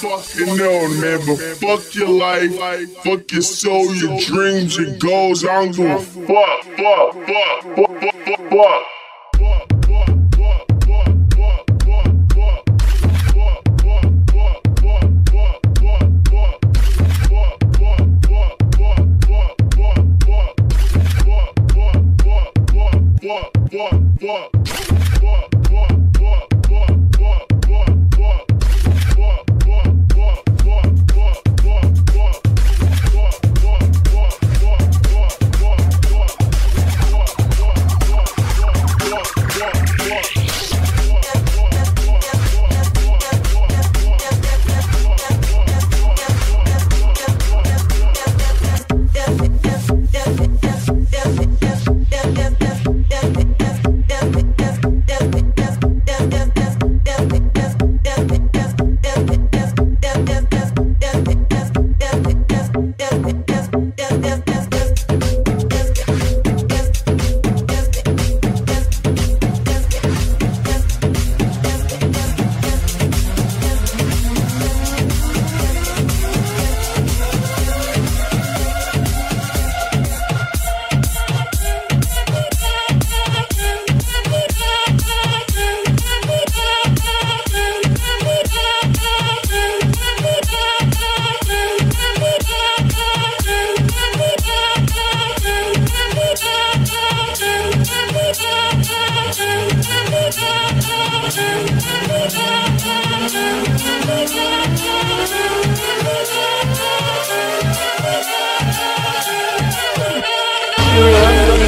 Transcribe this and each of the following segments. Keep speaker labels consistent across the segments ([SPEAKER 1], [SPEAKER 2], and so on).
[SPEAKER 1] fucking known, man, but fuck your life, fuck your soul, your dreams, your goals. I don't give a fuck, fuck, fuck, fuck, fuck, fuck, fuck.
[SPEAKER 2] fuck. Senhor.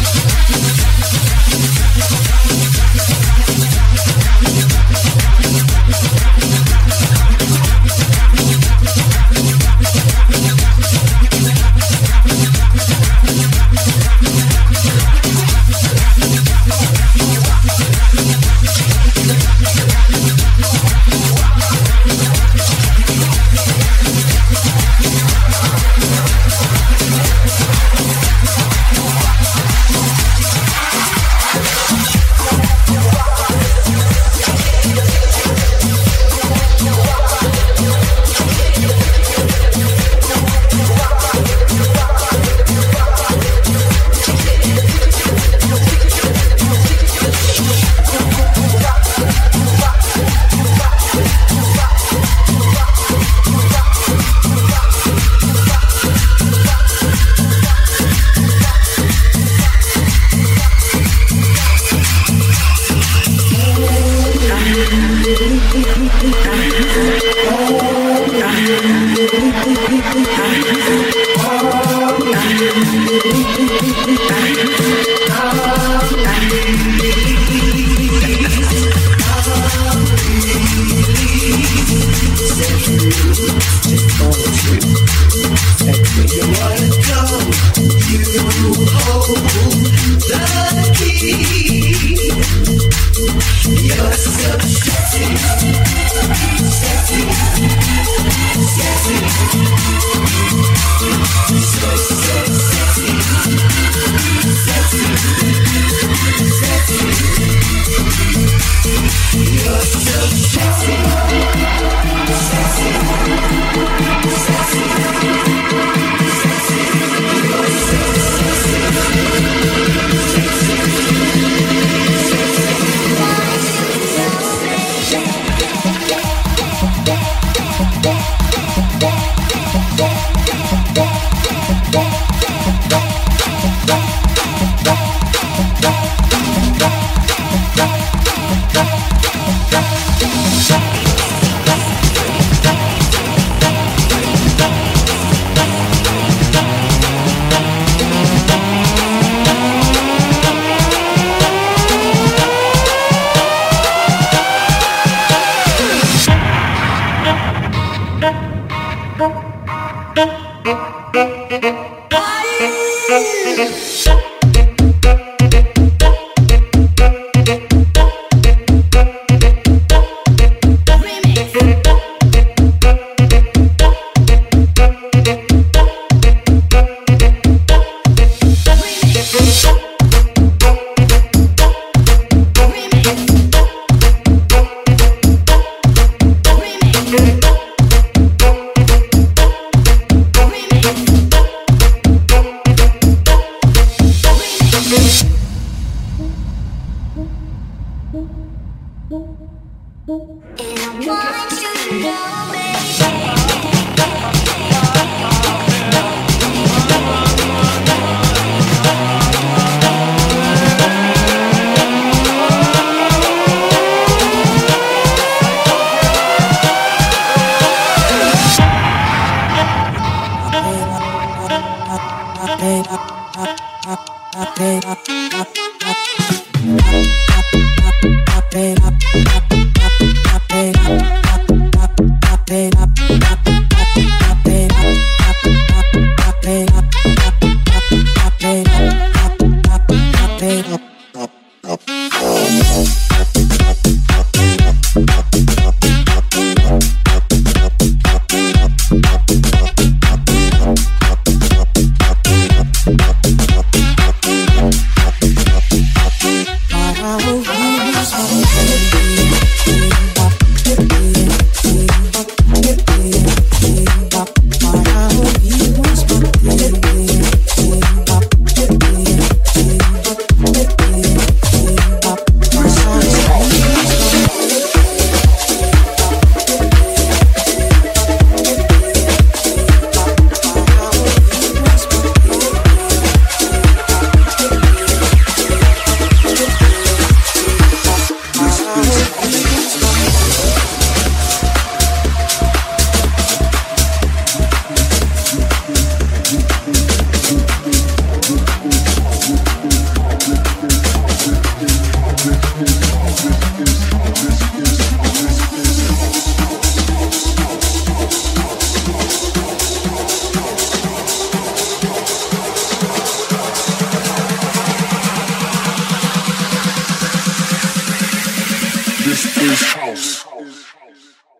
[SPEAKER 2] Crítica.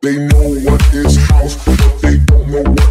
[SPEAKER 2] They know what is house, but they don't know what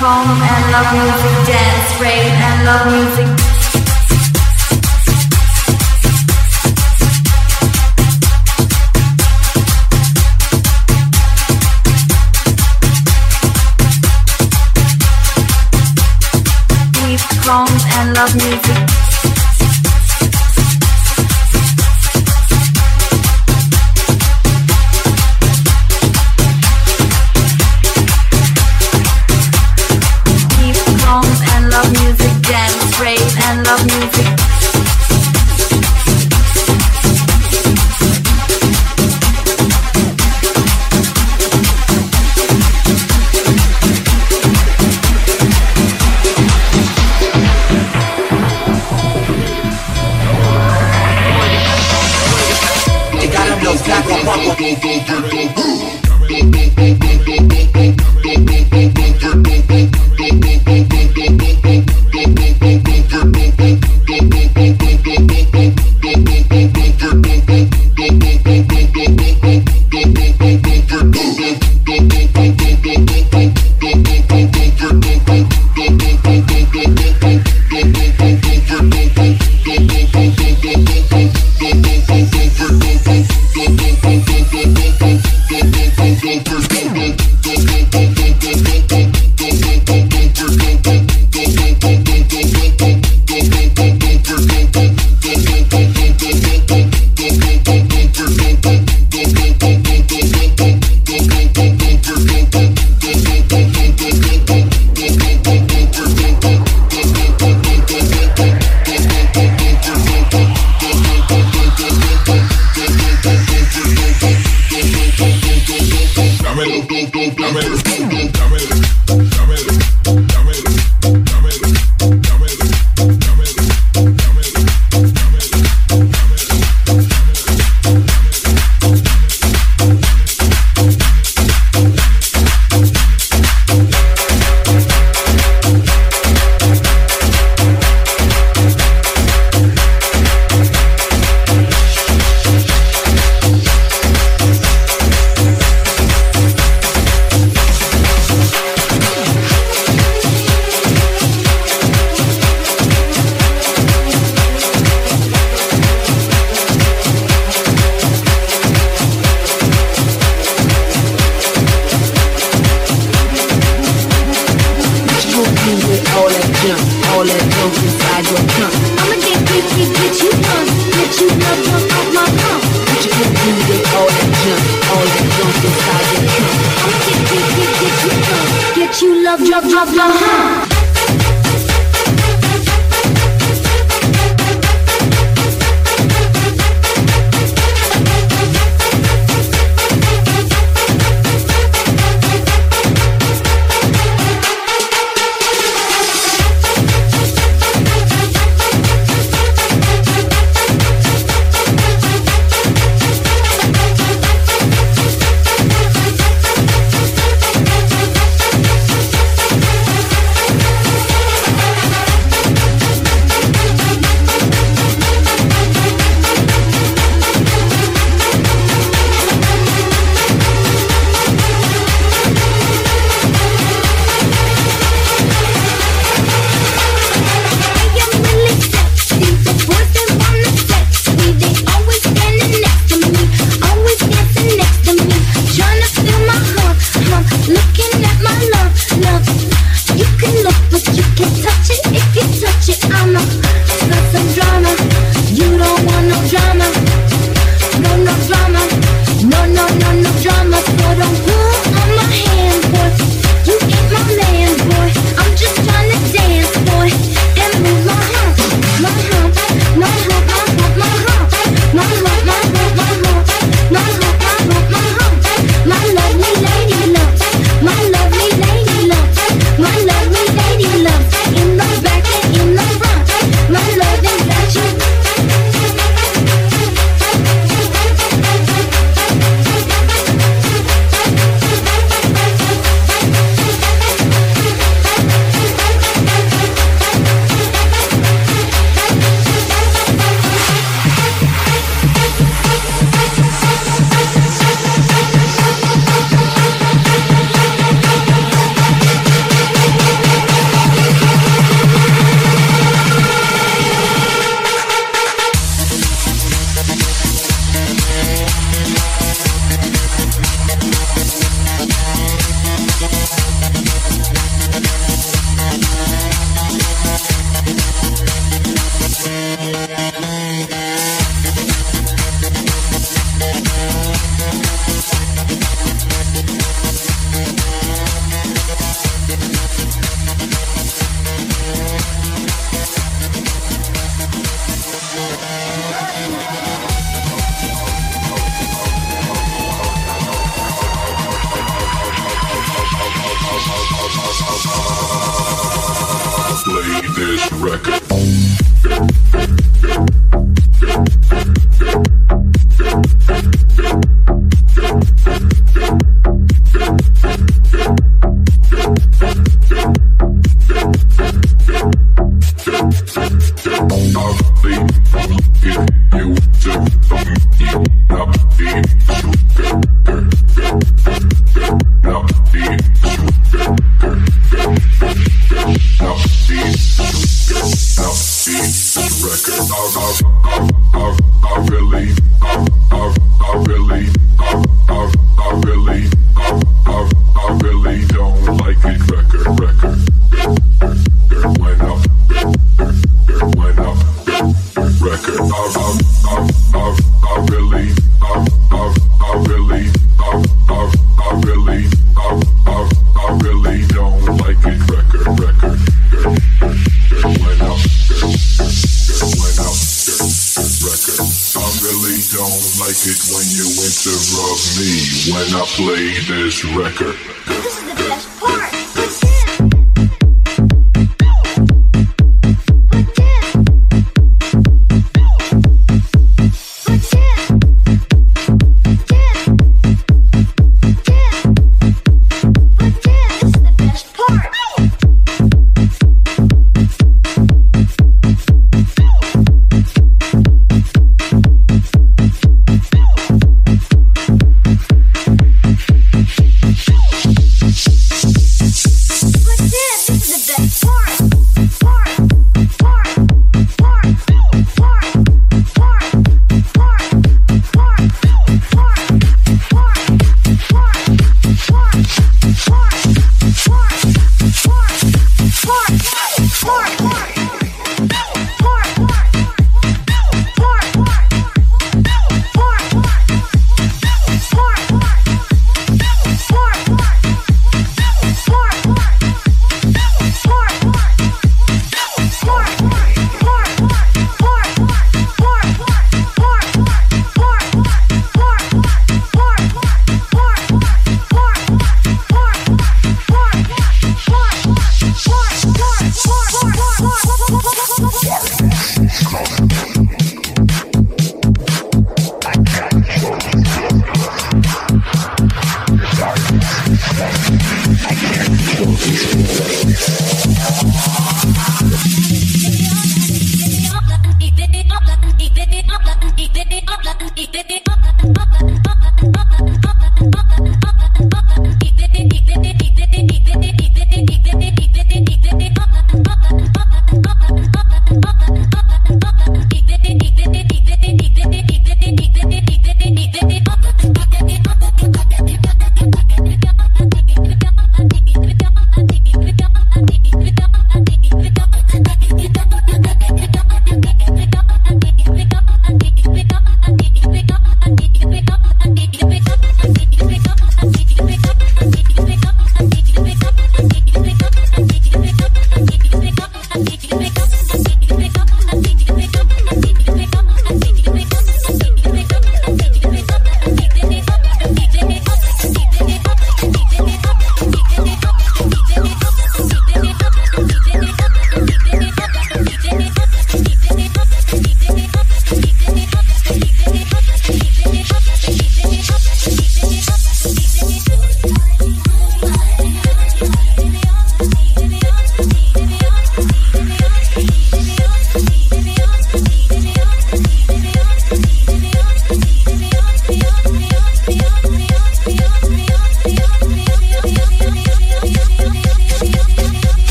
[SPEAKER 2] calm and love music, dance, rave and love music. Calm and love music.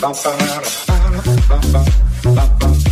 [SPEAKER 3] ba ba ba ba ba ba